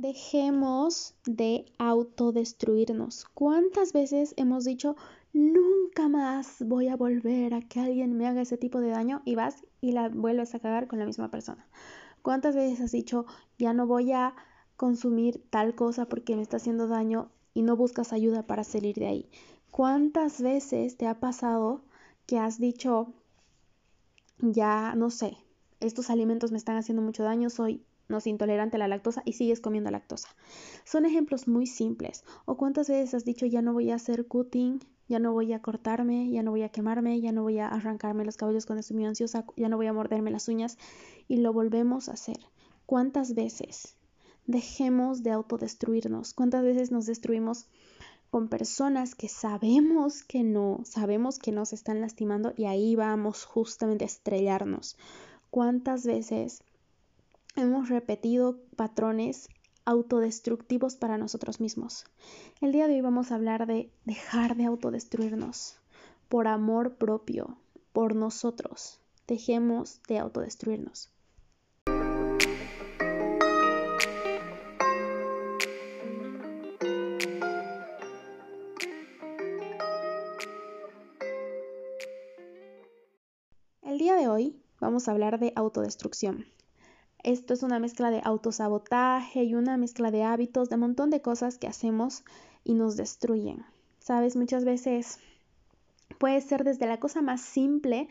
Dejemos de autodestruirnos. ¿Cuántas veces hemos dicho, nunca más voy a volver a que alguien me haga ese tipo de daño y vas y la vuelves a cagar con la misma persona? ¿Cuántas veces has dicho, ya no voy a consumir tal cosa porque me está haciendo daño y no buscas ayuda para salir de ahí? ¿Cuántas veces te ha pasado que has dicho, ya no sé, estos alimentos me están haciendo mucho daño, soy no intolerante a la lactosa y sigues comiendo lactosa. Son ejemplos muy simples. ¿O cuántas veces has dicho ya no voy a hacer cutting, ya no voy a cortarme, ya no voy a quemarme, ya no voy a arrancarme los cabellos cuando estoy muy ansiosa, ya no voy a morderme las uñas y lo volvemos a hacer? ¿Cuántas veces? Dejemos de autodestruirnos. ¿Cuántas veces nos destruimos con personas que sabemos que no, sabemos que nos están lastimando y ahí vamos justamente a estrellarnos? ¿Cuántas veces hemos repetido patrones autodestructivos para nosotros mismos. El día de hoy vamos a hablar de dejar de autodestruirnos por amor propio, por nosotros. Dejemos de autodestruirnos. El día de hoy vamos a hablar de autodestrucción. Esto es una mezcla de autosabotaje y una mezcla de hábitos, de un montón de cosas que hacemos y nos destruyen. Sabes, muchas veces puede ser desde la cosa más simple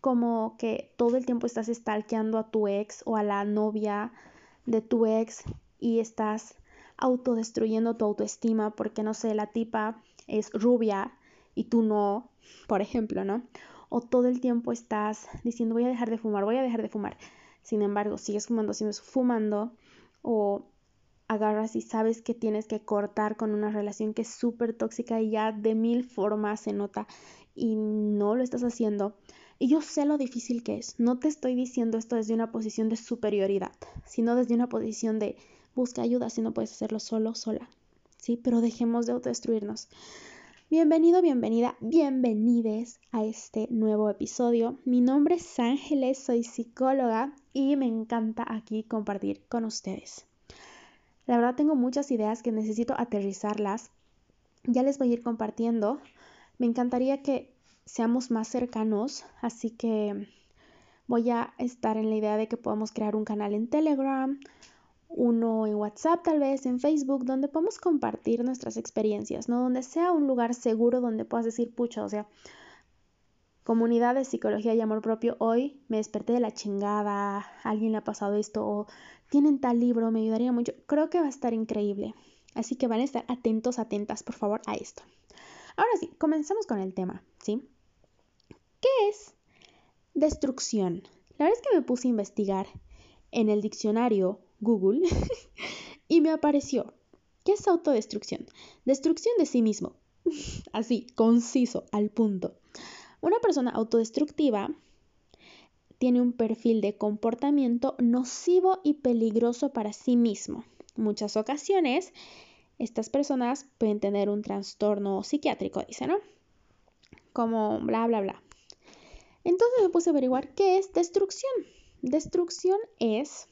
como que todo el tiempo estás stalkeando a tu ex o a la novia de tu ex y estás autodestruyendo tu autoestima porque no sé, la tipa es rubia y tú no, por ejemplo, ¿no? O todo el tiempo estás diciendo voy a dejar de fumar, voy a dejar de fumar sin embargo, sigues fumando, sigues fumando o agarras y sabes que tienes que cortar con una relación que es súper tóxica y ya de mil formas se nota y no lo estás haciendo. Y yo sé lo difícil que es. No te estoy diciendo esto desde una posición de superioridad, sino desde una posición de busca ayuda si no puedes hacerlo solo, sola. Sí, pero dejemos de autodestruirnos. Bienvenido, bienvenida, bienvenides a este nuevo episodio. Mi nombre es Ángeles, soy psicóloga y me encanta aquí compartir con ustedes. La verdad tengo muchas ideas que necesito aterrizarlas. Ya les voy a ir compartiendo. Me encantaría que seamos más cercanos, así que voy a estar en la idea de que podamos crear un canal en Telegram, uno en WhatsApp tal vez, en Facebook, donde podamos compartir nuestras experiencias, ¿no? Donde sea un lugar seguro donde puedas decir, pucha, o sea, comunidad de psicología y amor propio, hoy me desperté de la chingada, alguien le ha pasado esto, o tienen tal libro, me ayudaría mucho. Creo que va a estar increíble. Así que van a estar atentos, atentas, por favor, a esto. Ahora sí, comenzamos con el tema, ¿sí? ¿Qué es destrucción? La verdad es que me puse a investigar en el diccionario Google y me apareció. ¿Qué es autodestrucción? Destrucción de sí mismo. Así, conciso, al punto. Una persona autodestructiva tiene un perfil de comportamiento nocivo y peligroso para sí mismo. Muchas ocasiones, estas personas pueden tener un trastorno psiquiátrico, dice, ¿no? Como bla, bla, bla. Entonces me puse a averiguar qué es destrucción. Destrucción es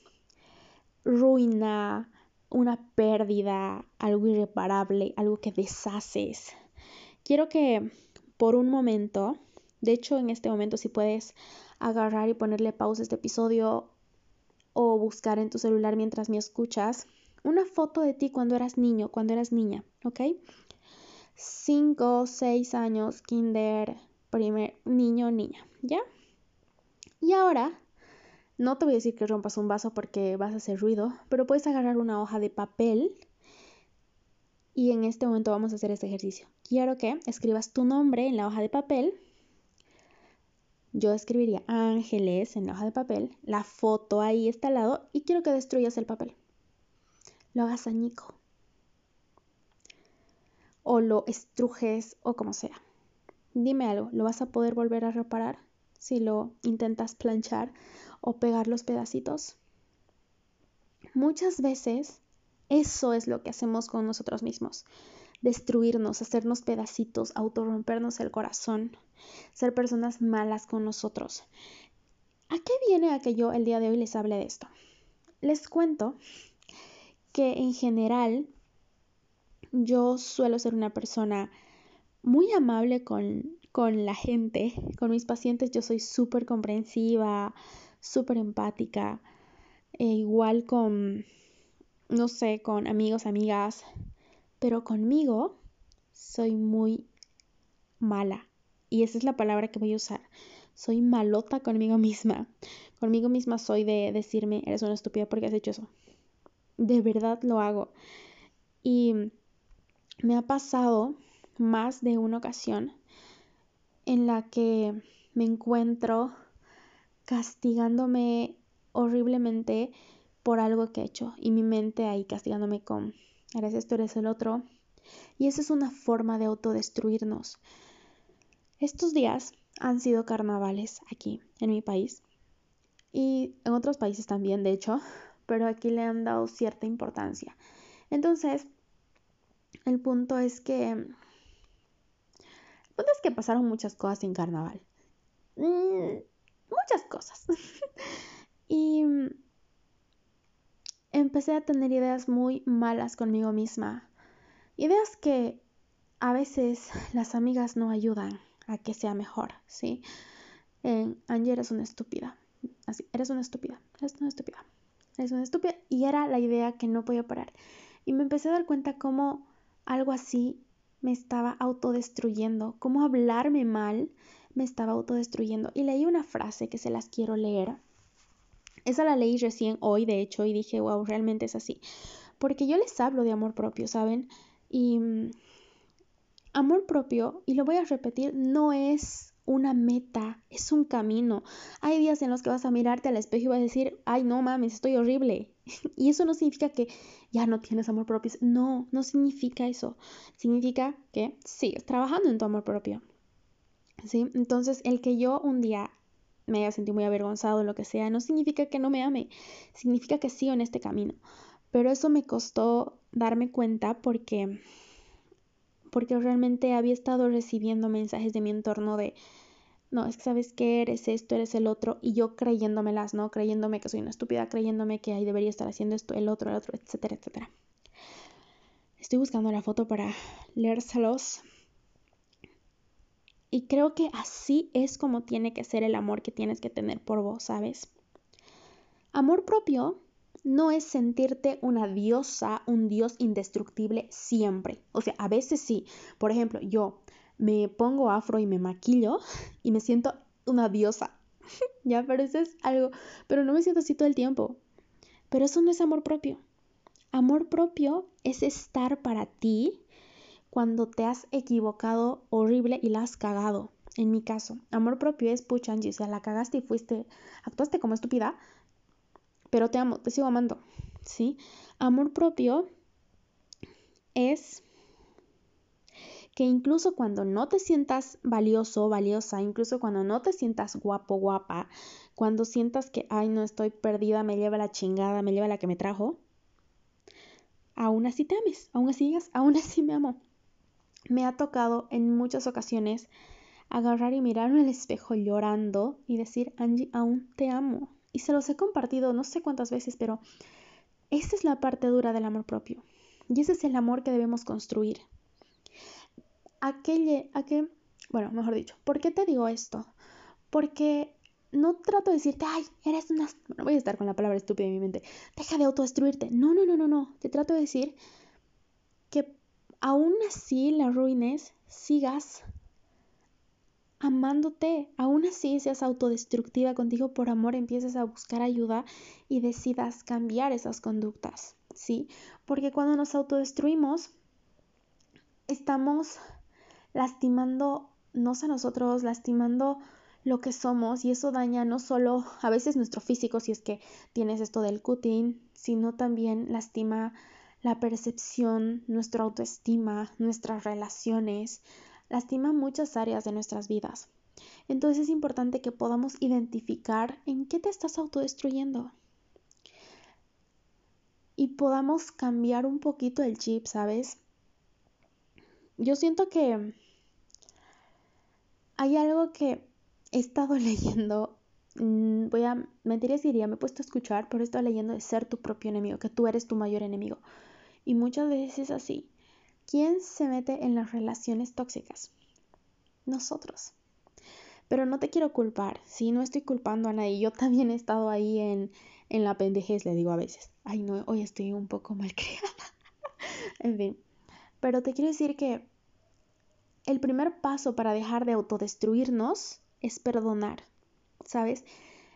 ruina, una pérdida, algo irreparable, algo que deshaces. Quiero que por un momento, de hecho en este momento si puedes agarrar y ponerle pausa a este episodio o buscar en tu celular mientras me escuchas, una foto de ti cuando eras niño, cuando eras niña, ¿ok? Cinco, seis años, kinder, primer niño, niña, ¿ya? Y ahora no te voy a decir que rompas un vaso porque vas a hacer ruido, pero puedes agarrar una hoja de papel y en este momento vamos a hacer este ejercicio. Quiero que escribas tu nombre en la hoja de papel. Yo escribiría Ángeles en la hoja de papel, la foto ahí está al lado y quiero que destruyas el papel. Lo hagas añico. O lo estrujes o como sea. Dime algo, ¿lo vas a poder volver a reparar si lo intentas planchar o pegar los pedacitos. Muchas veces eso es lo que hacemos con nosotros mismos. Destruirnos, hacernos pedacitos, autorrompernos el corazón, ser personas malas con nosotros. ¿A qué viene a que yo el día de hoy les hable de esto? Les cuento que en general yo suelo ser una persona muy amable con, con la gente, con mis pacientes yo soy súper comprensiva, súper empática, e igual con, no sé, con amigos, amigas, pero conmigo soy muy mala. Y esa es la palabra que voy a usar. Soy malota conmigo misma. Conmigo misma soy de decirme, eres una estúpida porque has hecho eso. De verdad lo hago. Y me ha pasado más de una ocasión en la que me encuentro castigándome horriblemente por algo que he hecho y mi mente ahí castigándome con eres esto, eres el otro. Y esa es una forma de autodestruirnos. Estos días han sido carnavales aquí en mi país y en otros países también, de hecho, pero aquí le han dado cierta importancia. Entonces, el punto es que es que pasaron muchas cosas en carnaval. Mm, muchas cosas. y empecé a tener ideas muy malas conmigo misma. Ideas que a veces las amigas no ayudan a que sea mejor, ¿sí? Angie eres una estúpida. Así, eres una estúpida, eres una estúpida, eres una estúpida. Y era la idea que no podía parar. Y me empecé a dar cuenta cómo algo así me estaba autodestruyendo, cómo hablarme mal me estaba autodestruyendo. Y leí una frase que se las quiero leer. Esa la leí recién hoy, de hecho, y dije, wow, realmente es así. Porque yo les hablo de amor propio, ¿saben? Y mm, amor propio, y lo voy a repetir, no es una meta, es un camino. Hay días en los que vas a mirarte al espejo y vas a decir, ay, no mames, estoy horrible. y eso no significa que ya no tienes amor propio. No, no significa eso. Significa que sigues trabajando en tu amor propio. ¿Sí? Entonces, el que yo un día me haya sentido muy avergonzado o lo que sea, no significa que no me ame, significa que sigo en este camino. Pero eso me costó darme cuenta porque porque realmente había estado recibiendo mensajes de mi entorno de, no, es que sabes que eres esto, eres el otro, y yo creyéndomelas, ¿no? Creyéndome que soy una estúpida, creyéndome que ahí debería estar haciendo esto, el otro, el otro, etcétera, etcétera. Estoy buscando la foto para leérselos. Y creo que así es como tiene que ser el amor que tienes que tener por vos, ¿sabes? Amor propio no es sentirte una diosa, un dios indestructible siempre. O sea, a veces sí. Por ejemplo, yo me pongo afro y me maquillo y me siento una diosa. ya, pero eso es algo, pero no me siento así todo el tiempo. Pero eso no es amor propio. Amor propio es estar para ti cuando te has equivocado horrible y la has cagado. En mi caso, amor propio es pucha, Angie, o sea, la cagaste y fuiste, actuaste como estúpida, pero te amo, te sigo amando, ¿sí? Amor propio es que incluso cuando no te sientas valioso, valiosa, incluso cuando no te sientas guapo, guapa, cuando sientas que, ay, no estoy perdida, me lleva la chingada, me lleva la que me trajo, aún así te ames, aún así digas, aún así me amo. Me ha tocado en muchas ocasiones agarrar y mirarme al espejo llorando y decir, Angie, aún te amo, y se los he compartido no sé cuántas veces, pero esta es la parte dura del amor propio. Y ese es el amor que debemos construir. Aquel, aquel, bueno, mejor dicho, ¿por qué te digo esto? Porque no trato de decirte, ay, eres una... Bueno, voy a estar con la palabra estúpida en mi mente. Deja de autodestruirte. No, no, no, no, no. Te trato de decir aún así la ruines, sigas amándote. Aún así seas autodestructiva contigo por amor, empieces a buscar ayuda y decidas cambiar esas conductas, ¿sí? Porque cuando nos autodestruimos, estamos lastimando no a nosotros, lastimando lo que somos y eso daña no solo a veces nuestro físico si es que tienes esto del cutting, sino también lastima la percepción, nuestra autoestima, nuestras relaciones, lastima muchas áreas de nuestras vidas. Entonces es importante que podamos identificar en qué te estás autodestruyendo y podamos cambiar un poquito el chip, ¿sabes? Yo siento que hay algo que he estado leyendo voy a mentir y diría, me he puesto a escuchar, pero estoy leyendo de ser tu propio enemigo, que tú eres tu mayor enemigo. Y muchas veces es así. ¿Quién se mete en las relaciones tóxicas? Nosotros. Pero no te quiero culpar, si no estoy culpando a nadie. Yo también he estado ahí en, en la pendejez, le digo a veces. Ay, no, hoy estoy un poco mal creada. en fin. Pero te quiero decir que el primer paso para dejar de autodestruirnos es perdonar, ¿sabes?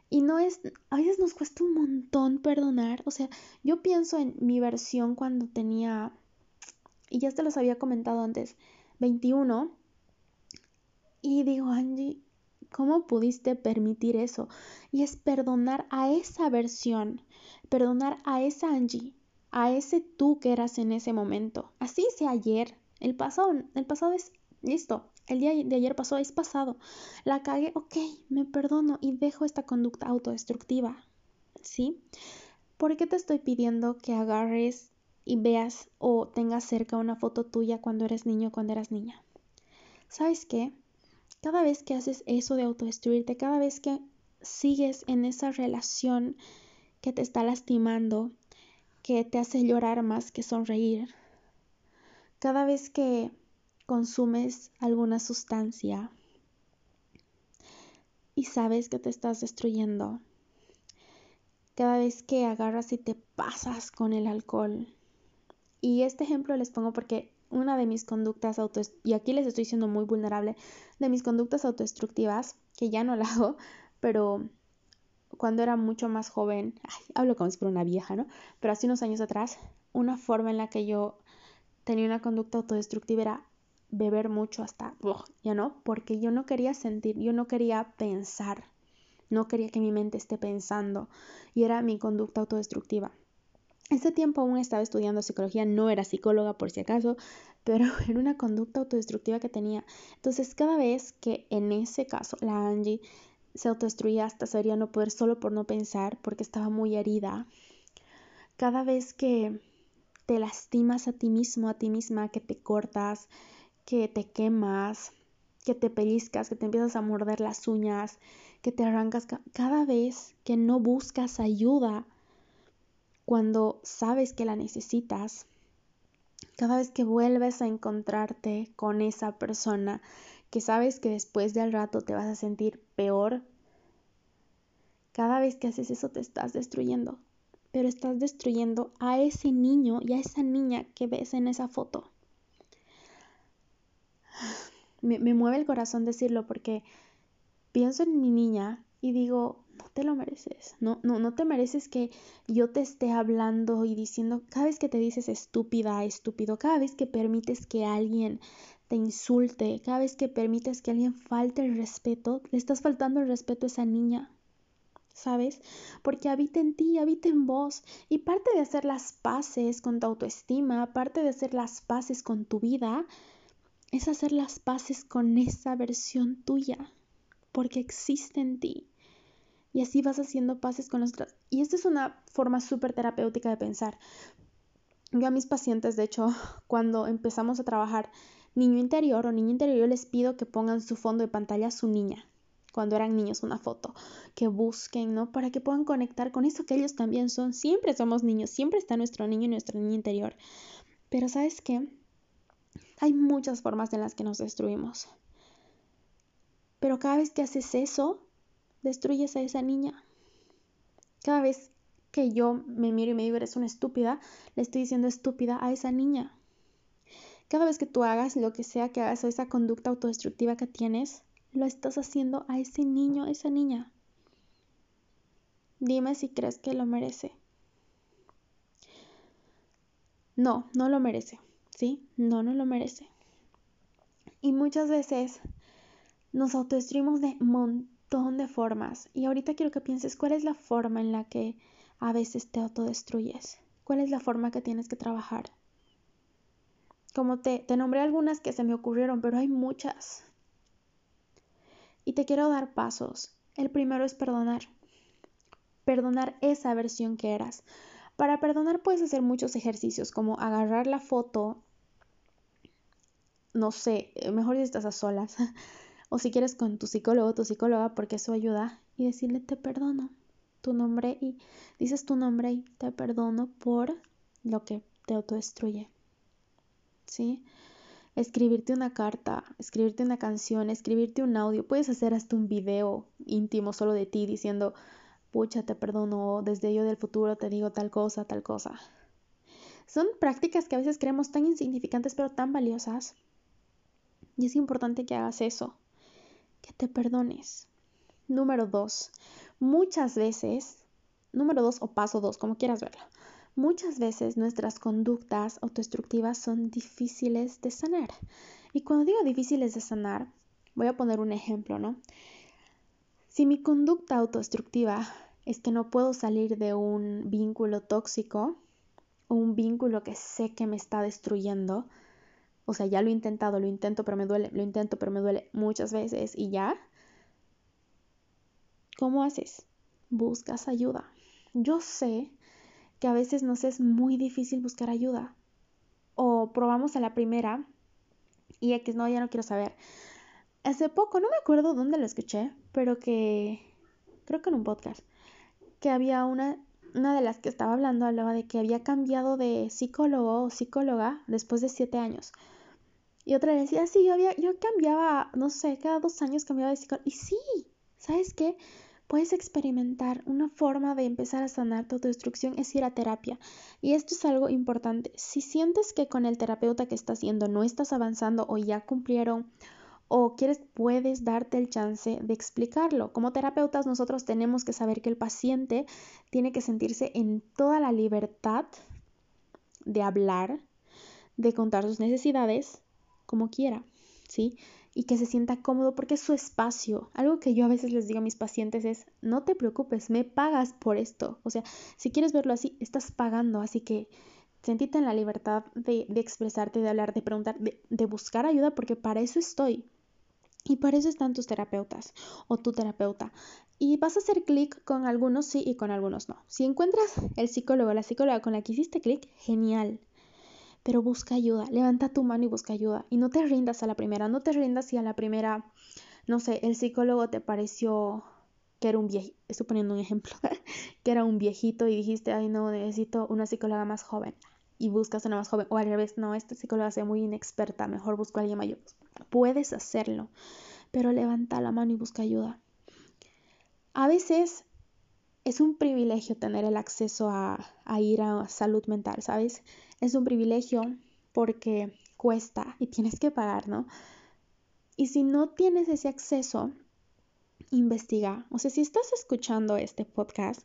Y no es, a veces nos cuesta un montón perdonar. O sea, yo pienso en mi versión cuando tenía, y ya te los había comentado antes, 21. Y digo, Angie, ¿cómo pudiste permitir eso? Y es perdonar a esa versión, perdonar a esa Angie, a ese tú que eras en ese momento. Así sea ayer. El pasado, el pasado es listo. El día de ayer pasó, es pasado. La cagué, ok, me perdono y dejo esta conducta autodestructiva. ¿Sí? ¿Por qué te estoy pidiendo que agarres y veas o tengas cerca una foto tuya cuando eres niño o cuando eras niña? ¿Sabes qué? Cada vez que haces eso de autodestruirte, cada vez que sigues en esa relación que te está lastimando, que te hace llorar más que sonreír, cada vez que consumes alguna sustancia y sabes que te estás destruyendo, cada vez que agarras y te pasas con el alcohol. Y este ejemplo les pongo porque una de mis conductas auto y aquí les estoy siendo muy vulnerable, de mis conductas autodestructivas, que ya no la hago, pero cuando era mucho más joven, hablo como si fuera una vieja, ¿no? Pero hace unos años atrás, una forma en la que yo tenía una conducta autodestructiva era beber mucho hasta, ya no, porque yo no quería sentir, yo no quería pensar, no quería que mi mente esté pensando y era mi conducta autodestructiva. Ese tiempo aún estaba estudiando psicología, no era psicóloga por si acaso, pero era una conducta autodestructiva que tenía. Entonces, cada vez que en ese caso la Angie se autodestruía hasta sería no poder solo por no pensar, porque estaba muy herida, cada vez que te lastimas a ti mismo, a ti misma, que te cortas, que te quemas, que te pellizcas, que te empiezas a morder las uñas, que te arrancas, cada vez que no buscas ayuda, cuando sabes que la necesitas, cada vez que vuelves a encontrarte con esa persona que sabes que después del rato te vas a sentir peor, cada vez que haces eso te estás destruyendo, pero estás destruyendo a ese niño y a esa niña que ves en esa foto. Me, me mueve el corazón decirlo porque pienso en mi niña y digo, no te lo mereces. No, no, no te mereces que yo te esté hablando y diciendo, cada vez que te dices estúpida, estúpido, cada vez que permites que alguien te insulte, cada vez que permites que alguien falte el respeto, le estás faltando el respeto a esa niña. ¿Sabes? Porque habita en ti, habita en vos. Y parte de hacer las paces con tu autoestima, parte de hacer las paces con tu vida, es hacer las paces con esa versión tuya, porque existe en ti y así vas haciendo pases con los. Y esta es una forma súper terapéutica de pensar. Yo a mis pacientes, de hecho, cuando empezamos a trabajar niño interior o niño interior, yo les pido que pongan su fondo de pantalla a su niña, cuando eran niños, una foto, que busquen, ¿no? Para que puedan conectar con eso que ellos también son. Siempre somos niños, siempre está nuestro niño y nuestro niño interior. Pero ¿sabes qué? Hay muchas formas en las que nos destruimos. Pero cada vez que haces eso, destruyes a esa niña. Cada vez que yo me miro y me digo eres una estúpida, le estoy diciendo estúpida a esa niña. Cada vez que tú hagas lo que sea que hagas o esa conducta autodestructiva que tienes, lo estás haciendo a ese niño, a esa niña. Dime si crees que lo merece. No, no lo merece. ¿Sí? No, no lo merece. Y muchas veces nos autodestruimos de montón de formas. Y ahorita quiero que pienses cuál es la forma en la que a veces te autodestruyes. ¿Cuál es la forma que tienes que trabajar? Como te, te nombré algunas que se me ocurrieron, pero hay muchas. Y te quiero dar pasos. El primero es perdonar. Perdonar esa versión que eras. Para perdonar puedes hacer muchos ejercicios, como agarrar la foto, no sé, mejor si estás a solas, o si quieres con tu psicólogo o tu psicóloga, porque eso ayuda, y decirle te perdono tu nombre y dices tu nombre y te perdono por lo que te autodestruye. ¿Sí? Escribirte una carta, escribirte una canción, escribirte un audio, puedes hacer hasta un video íntimo solo de ti diciendo, pucha, te perdono, desde yo del futuro te digo tal cosa, tal cosa. Son prácticas que a veces creemos tan insignificantes pero tan valiosas. Y es importante que hagas eso, que te perdones. Número dos, muchas veces, número dos o paso dos, como quieras verlo, muchas veces nuestras conductas autodestructivas son difíciles de sanar. Y cuando digo difíciles de sanar, voy a poner un ejemplo, ¿no? Si mi conducta autodestructiva es que no puedo salir de un vínculo tóxico, un vínculo que sé que me está destruyendo. O sea, ya lo he intentado, lo intento, pero me duele, lo intento, pero me duele muchas veces y ya. ¿Cómo haces? Buscas ayuda. Yo sé que a veces nos es muy difícil buscar ayuda. O probamos a la primera y X, no, ya no quiero saber. Hace poco, no me acuerdo dónde lo escuché, pero que creo que en un podcast, que había una una de las que estaba hablando hablaba de que había cambiado de psicólogo o psicóloga después de siete años. Y otra decía, sí, yo, había, yo cambiaba, no sé, cada dos años cambiaba de psicólogo. Y sí, ¿sabes qué? Puedes experimentar una forma de empezar a sanar tu destrucción es ir a terapia. Y esto es algo importante. Si sientes que con el terapeuta que estás yendo no estás avanzando o ya cumplieron o quieres, puedes darte el chance de explicarlo. Como terapeutas nosotros tenemos que saber que el paciente tiene que sentirse en toda la libertad de hablar, de contar sus necesidades como quiera, ¿sí? Y que se sienta cómodo porque es su espacio. Algo que yo a veces les digo a mis pacientes es, no te preocupes, me pagas por esto. O sea, si quieres verlo así, estás pagando, así que sentite en la libertad de, expresarte, de hablar, de preguntar, de buscar ayuda, porque para eso estoy. Y para eso están tus terapeutas o tu terapeuta. Y vas a hacer clic con algunos sí y con algunos no. Si encuentras el psicólogo o la psicóloga con la que hiciste clic, genial. Pero busca ayuda, levanta tu mano y busca ayuda. Y no te rindas a la primera, no te rindas si a la primera, no sé, el psicólogo te pareció que era un viejito, estoy poniendo un ejemplo, que era un viejito y dijiste, ay no, necesito una psicóloga más joven. Y buscas una más joven. O al revés, no, esta psicóloga es muy inexperta, mejor busco a alguien mayor. Puedes hacerlo, pero levanta la mano y busca ayuda. A veces es un privilegio tener el acceso a, ir a salud mental, ¿sabes? Es un privilegio porque cuesta y tienes que pagar, ¿no? Y si no tienes ese acceso, investiga. O sea, si estás escuchando este podcast,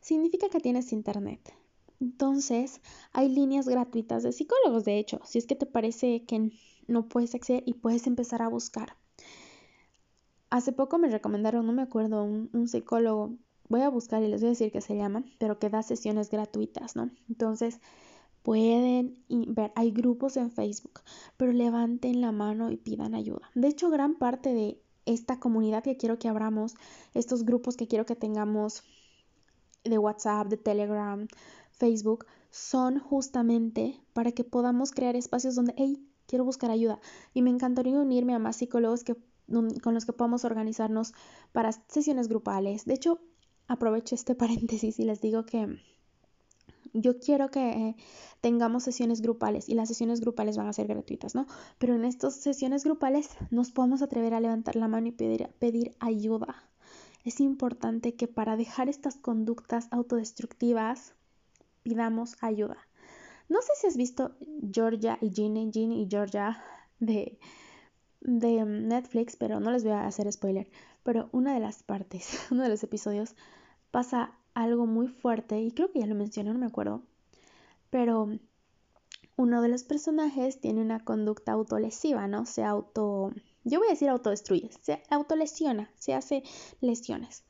significa que tienes internet. Entonces, hay líneas gratuitas de psicólogos, de hecho, si es que te parece que no puedes acceder y puedes empezar a buscar. Hace poco me recomendaron, no me acuerdo, un, psicólogo, voy a buscar y les voy a decir que se llama, pero que da sesiones gratuitas, ¿no? Entonces, pueden ver, hay grupos en Facebook, pero levanten la mano y pidan ayuda. De hecho, gran parte de esta comunidad que quiero que abramos, estos grupos que quiero que tengamos de WhatsApp, de Telegram, Facebook, son justamente para que podamos crear espacios donde, hey, quiero buscar ayuda y me encantaría unirme a más psicólogos que, con los que podamos organizarnos para sesiones grupales. De hecho, aprovecho este paréntesis y les digo que yo quiero que tengamos sesiones grupales y las sesiones grupales van a ser gratuitas, ¿no? Pero en estas sesiones grupales nos podemos atrever a levantar la mano y pedir, pedir ayuda. Es importante que para dejar estas conductas autodestructivas pidamos ayuda. No sé si has visto Georgia y Ginny, Ginny y Georgia de, de Netflix, pero no les voy a hacer spoiler. Pero una de las partes, uno de los episodios, pasa algo muy fuerte y creo que ya lo mencioné, no me acuerdo. Pero uno de los personajes tiene una conducta autolesiva, ¿no? Se auto... Yo voy a decir autodestruye, se autolesiona, se hace lesiones.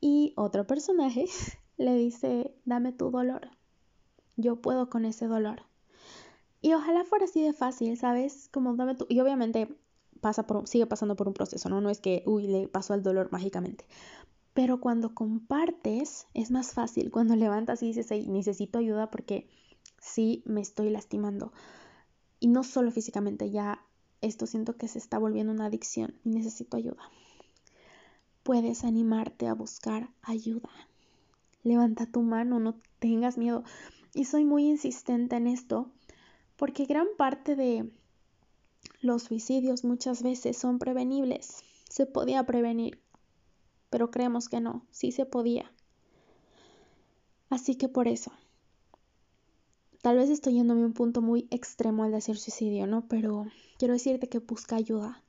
Y otro personaje le dice, dame tu dolor yo puedo con ese dolor. Y ojalá fuera así de fácil, ¿sabes? Como dame tu... Y obviamente pasa por, sigue pasando por un proceso, ¿no? No es que, uy, le pasó el dolor mágicamente. Pero cuando compartes es más fácil, cuando levantas y dices, necesito ayuda porque sí me estoy lastimando. Y no solo físicamente, ya esto siento que se está volviendo una adicción y necesito ayuda. puedes animarte a buscar ayuda. Levanta tu mano, no tengas miedo. Y soy muy insistente en esto porque gran parte de los suicidios muchas veces son prevenibles. Se podía prevenir, pero creemos que no, sí se podía. Así que por eso, tal vez estoy yéndome a un punto muy extremo al decir suicidio, ¿no? Pero quiero decirte que busca ayuda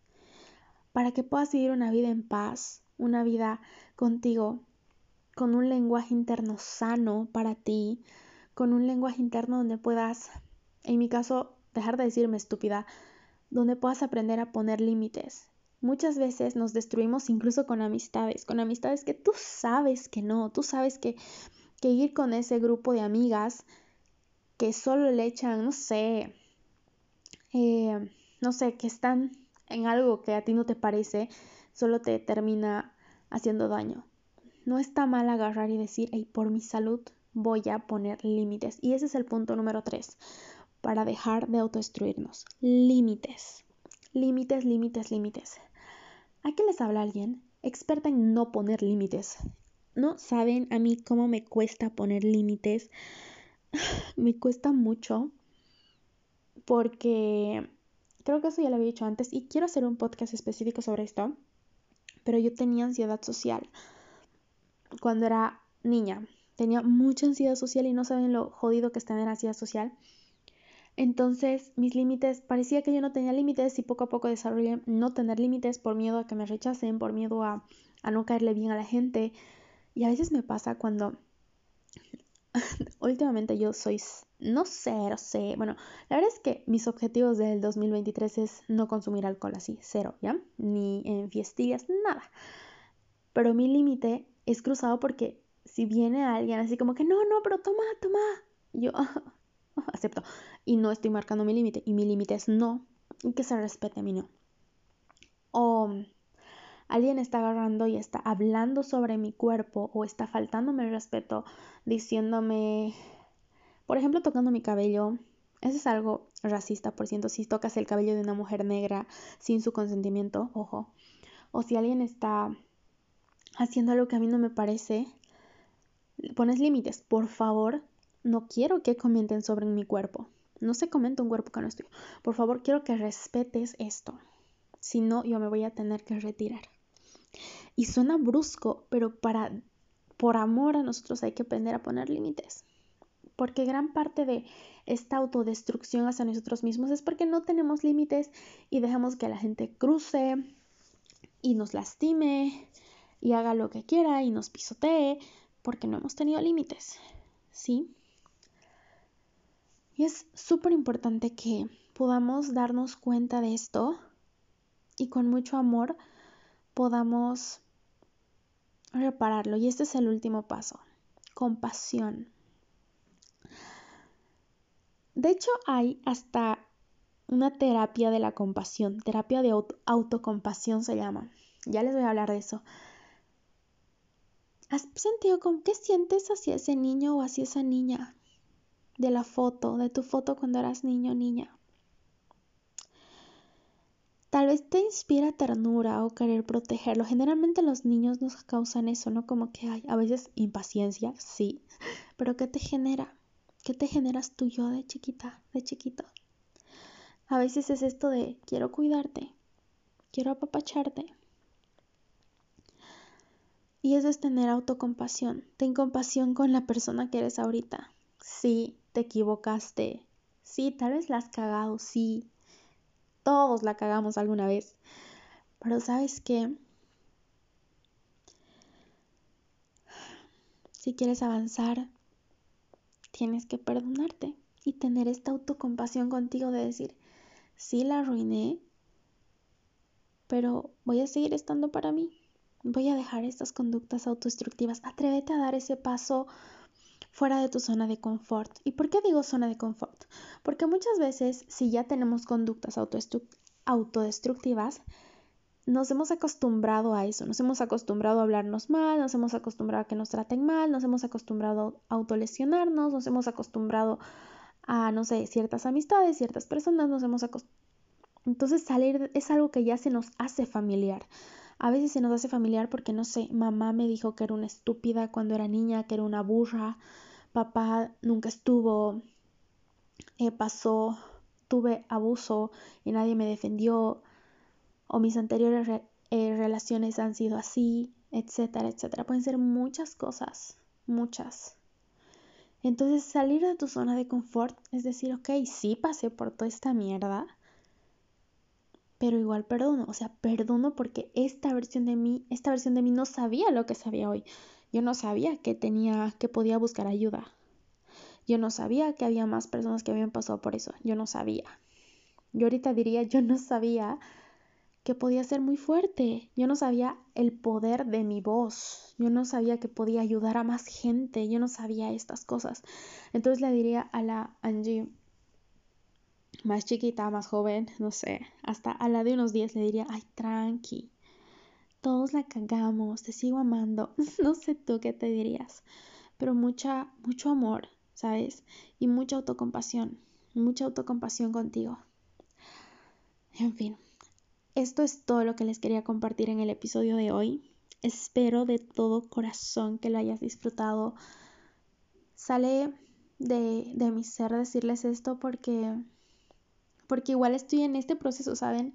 para que puedas vivir una vida en paz, una vida contigo, con un lenguaje interno sano para ti, con un lenguaje interno donde puedas, en mi caso, dejar de decirme estúpida, donde puedas aprender a poner límites. Muchas veces nos destruimos incluso con amistades, con amistades que tú sabes que no, tú sabes que, que ir con ese grupo de amigas que solo le echan, no sé, eh, no sé, que están en algo que a ti no te parece, solo te termina haciendo daño. No está mal agarrar y decir, hey, por mi salud voy a poner límites. Y ese es el punto número tres para dejar de autodestruirnos. Límites. Límites, límites, límites. Aquí les habla alguien experta en no poner límites. No saben a mí cómo me cuesta poner límites. me cuesta mucho porque creo que eso ya lo había dicho antes y quiero hacer un podcast específico sobre esto. Pero yo tenía ansiedad social cuando era niña. Tenía mucha ansiedad social y no saben lo jodido que es tener ansiedad social. Entonces, mis límites, parecía que yo no tenía límites y poco a poco desarrollé no tener límites por miedo a que me rechacen, por miedo a, a no caerle bien a la gente. Y a veces me pasa cuando últimamente yo soy, no sé, no sé, bueno, la verdad es que mis objetivos del 2023 es no consumir alcohol así, cero, ¿ya? Ni en fiestillas, nada. Pero mi límite es cruzado porque si viene alguien así como que, no, no, pero toma, toma, yo acepto y no estoy marcando mi límite y mi límite es no y que se respete a mí no. O alguien está agarrando y está hablando sobre mi cuerpo o está faltándome el respeto diciéndome, por ejemplo, tocando mi cabello. Eso es algo racista, por ciento, si tocas el cabello de una mujer negra sin su consentimiento, ojo. O si alguien está haciendo algo que a mí no me parece, pones límites. Por favor, no quiero que comenten sobre mi cuerpo. No se comenta un cuerpo que no es tuyo. Por favor, quiero que respetes esto. Si no, yo me voy a tener que retirar. Y suena brusco, pero para por amor a nosotros hay que aprender a poner límites. Porque gran parte de esta autodestrucción hacia nosotros mismos es porque no tenemos límites y dejamos que la gente cruce y nos lastime y haga lo que quiera y nos pisotee porque no hemos tenido límites. ¿Sí? Y es súper importante que podamos darnos cuenta de esto y con mucho amor podamos repararlo. Y este es el último paso, compasión. De hecho, hay hasta una terapia de la compasión, terapia de autocompasión se llama. Ya les voy a hablar de eso. ¿Has sentido con qué sientes hacia ese niño o hacia esa niña? De la foto, de tu foto cuando eras niño o niña. Tal vez te inspira ternura o querer protegerlo. Generalmente los niños nos causan eso, ¿no? Como que hay a veces impaciencia, sí. Pero ¿qué te genera? ¿Qué te generas tú yo de chiquita, de chiquito? A veces es esto de quiero cuidarte, quiero apapacharte. Y eso es tener autocompasión. Ten compasión con la persona que eres ahorita. Sí, te equivocaste. Sí, tal vez la has cagado, sí. Todos la cagamos alguna vez. Pero sabes qué? Si quieres avanzar, tienes que perdonarte y tener esta autocompasión contigo de decir, sí la arruiné, pero voy a seguir estando para mí. Voy a dejar estas conductas autodestructivas. Atrévete a dar ese paso fuera de tu zona de confort. ¿Y por qué digo zona de confort? Porque muchas veces si ya tenemos conductas autodestructivas, nos hemos acostumbrado a eso, nos hemos acostumbrado a hablarnos mal, nos hemos acostumbrado a que nos traten mal, nos hemos acostumbrado a autolesionarnos, nos hemos acostumbrado a, no sé, ciertas amistades, ciertas personas, nos hemos acostumbrado. Entonces salir es algo que ya se nos hace familiar. A veces se nos hace familiar porque, no sé, mamá me dijo que era una estúpida cuando era niña, que era una burra, papá nunca estuvo, eh, pasó, tuve abuso y nadie me defendió, o mis anteriores eh, relaciones han sido así, etcétera, etcétera. Pueden ser muchas cosas, muchas. Entonces salir de tu zona de confort es decir, ok, sí pasé por toda esta mierda, pero igual perdono, o sea, perdono porque esta versión de mí, esta versión de mí no sabía lo que sabía hoy. Yo no sabía que tenía, que podía buscar ayuda. Yo no sabía que había más personas que habían pasado por eso. Yo no sabía. Yo ahorita diría, yo no sabía que podía ser muy fuerte. Yo no sabía el poder de mi voz. Yo no sabía que podía ayudar a más gente. Yo no sabía estas cosas. Entonces le diría a la Angie, más chiquita, más joven, no sé, hasta a la de unos días le diría, ay, tranqui, todos la cagamos, te sigo amando, no sé tú qué te dirías, pero mucha, mucho amor, ¿sabes? Y mucha autocompasión, mucha autocompasión contigo. En fin, esto es todo lo que les quería compartir en el episodio de hoy. Espero de todo corazón que lo hayas disfrutado. Sale de, de mi ser decirles esto porque porque igual estoy en este proceso, ¿saben?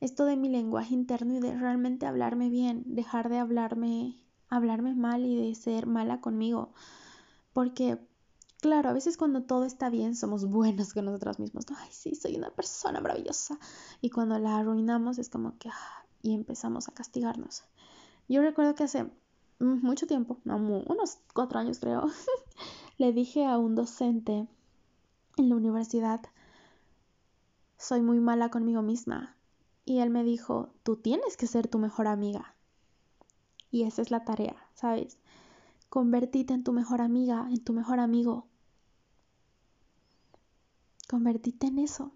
Esto de mi lenguaje interno y de realmente hablarme bien, dejar de hablarme, hablarme mal y de ser mala conmigo. Porque, claro, a veces cuando todo está bien somos buenos con nosotros mismos. Ay, sí, soy una persona maravillosa. Y cuando la arruinamos es como que, ah, y empezamos a castigarnos. Yo recuerdo que hace mucho tiempo, unos cuatro años creo, le dije a un docente en la universidad, soy muy mala conmigo misma. Y él me dijo, tú tienes que ser tu mejor amiga. Y esa es la tarea, ¿sabes? Convertite en tu mejor amiga, en tu mejor amigo. Convertite en eso.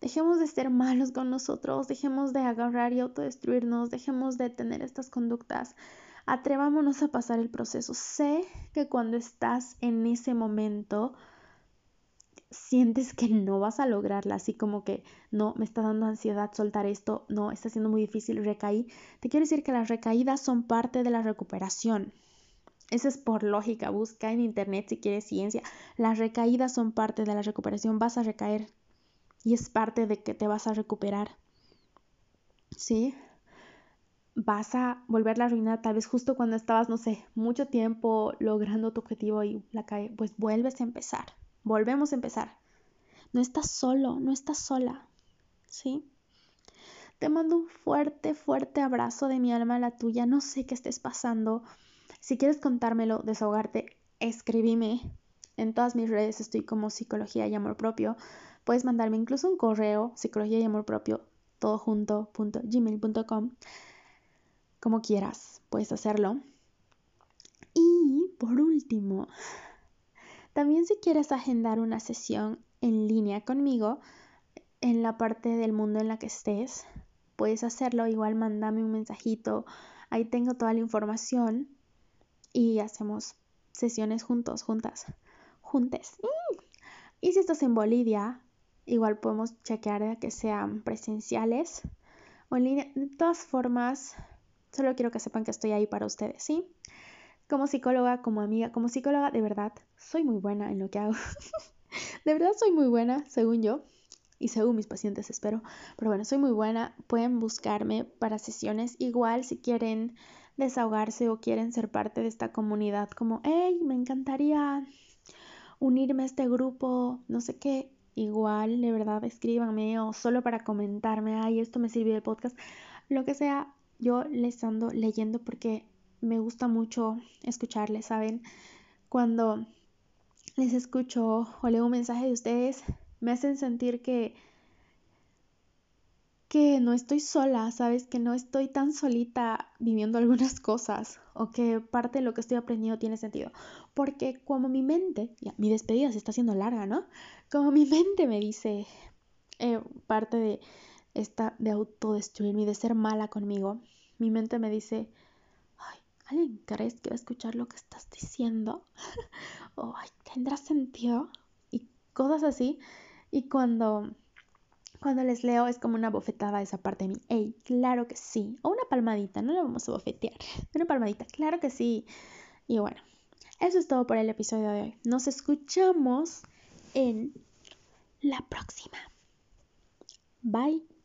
Dejemos de ser malos con nosotros, dejemos de agarrar y autodestruirnos, dejemos de tener estas conductas. Atrevámonos a pasar el proceso. Sé que cuando estás en ese momento, sientes que no vas a lograrla, así como que no, me está dando ansiedad soltar esto, no, está siendo muy difícil, recaí, te quiero decir que las recaídas son parte de la recuperación. Eso es por lógica, busca en internet si quieres ciencia. Las recaídas son parte de la recuperación, vas a recaer y es parte de que te vas a recuperar. ¿Sí? Vas a volver a arruinar tal vez justo cuando estabas, no sé, mucho tiempo logrando tu objetivo y la cae, pues vuelves a empezar. Volvemos a empezar. No estás solo, no estás sola. ¿Sí? Te mando un fuerte, fuerte abrazo de mi alma a la tuya. No sé qué estés pasando. Si quieres contármelo, desahogarte, escribime. En todas mis redes estoy como psicología y amor propio. Puedes mandarme incluso un correo, psicología y amor propio, todo junto. Como quieras, puedes hacerlo. Y por último, también si quieres agendar una sesión en línea conmigo, en la parte del mundo en la que estés, puedes hacerlo. Igual mándame un mensajito. Ahí tengo toda la información y hacemos sesiones juntos, juntas, juntes. Y si estás en Bolivia, igual podemos chequear que sean presenciales o en línea. De todas formas, solo quiero que sepan que estoy ahí para ustedes, ¿sí? Como psicóloga, como amiga, como psicóloga, de verdad, soy muy buena en lo que hago. de verdad soy muy buena, según yo, y según mis pacientes, espero. Pero bueno, soy muy buena. Pueden buscarme para sesiones. Igual si quieren desahogarse o quieren ser parte de esta comunidad, como, hey, me encantaría unirme a este grupo, no sé qué. Igual, de verdad, escríbanme o solo para comentarme, ay, esto me sirvió el podcast. Lo que sea, yo les ando leyendo porque me gusta mucho escucharles, ¿saben? Cuando les escucho o leo un mensaje de ustedes, me hacen sentir que que no estoy sola, ¿sabes? Que no estoy tan solita viviendo algunas cosas o que parte de lo que estoy aprendiendo tiene sentido. Porque como mi mente, mi despedida se está haciendo larga, ¿no? Como mi mente me dice eh, parte de esta de autodestruirme y de ser mala conmigo, mi mente me dice, ¿alguien crees que va a escuchar lo que estás diciendo? o ¿tendrá sentido? Y cosas así. Y cuando, cuando les leo es como una bofetada esa parte de mí. ¡Ey! Claro que sí. O una palmadita, no la vamos a bofetear. Una palmadita, claro que sí. Y bueno, eso es todo por el episodio de hoy. Nos escuchamos en la próxima. Bye.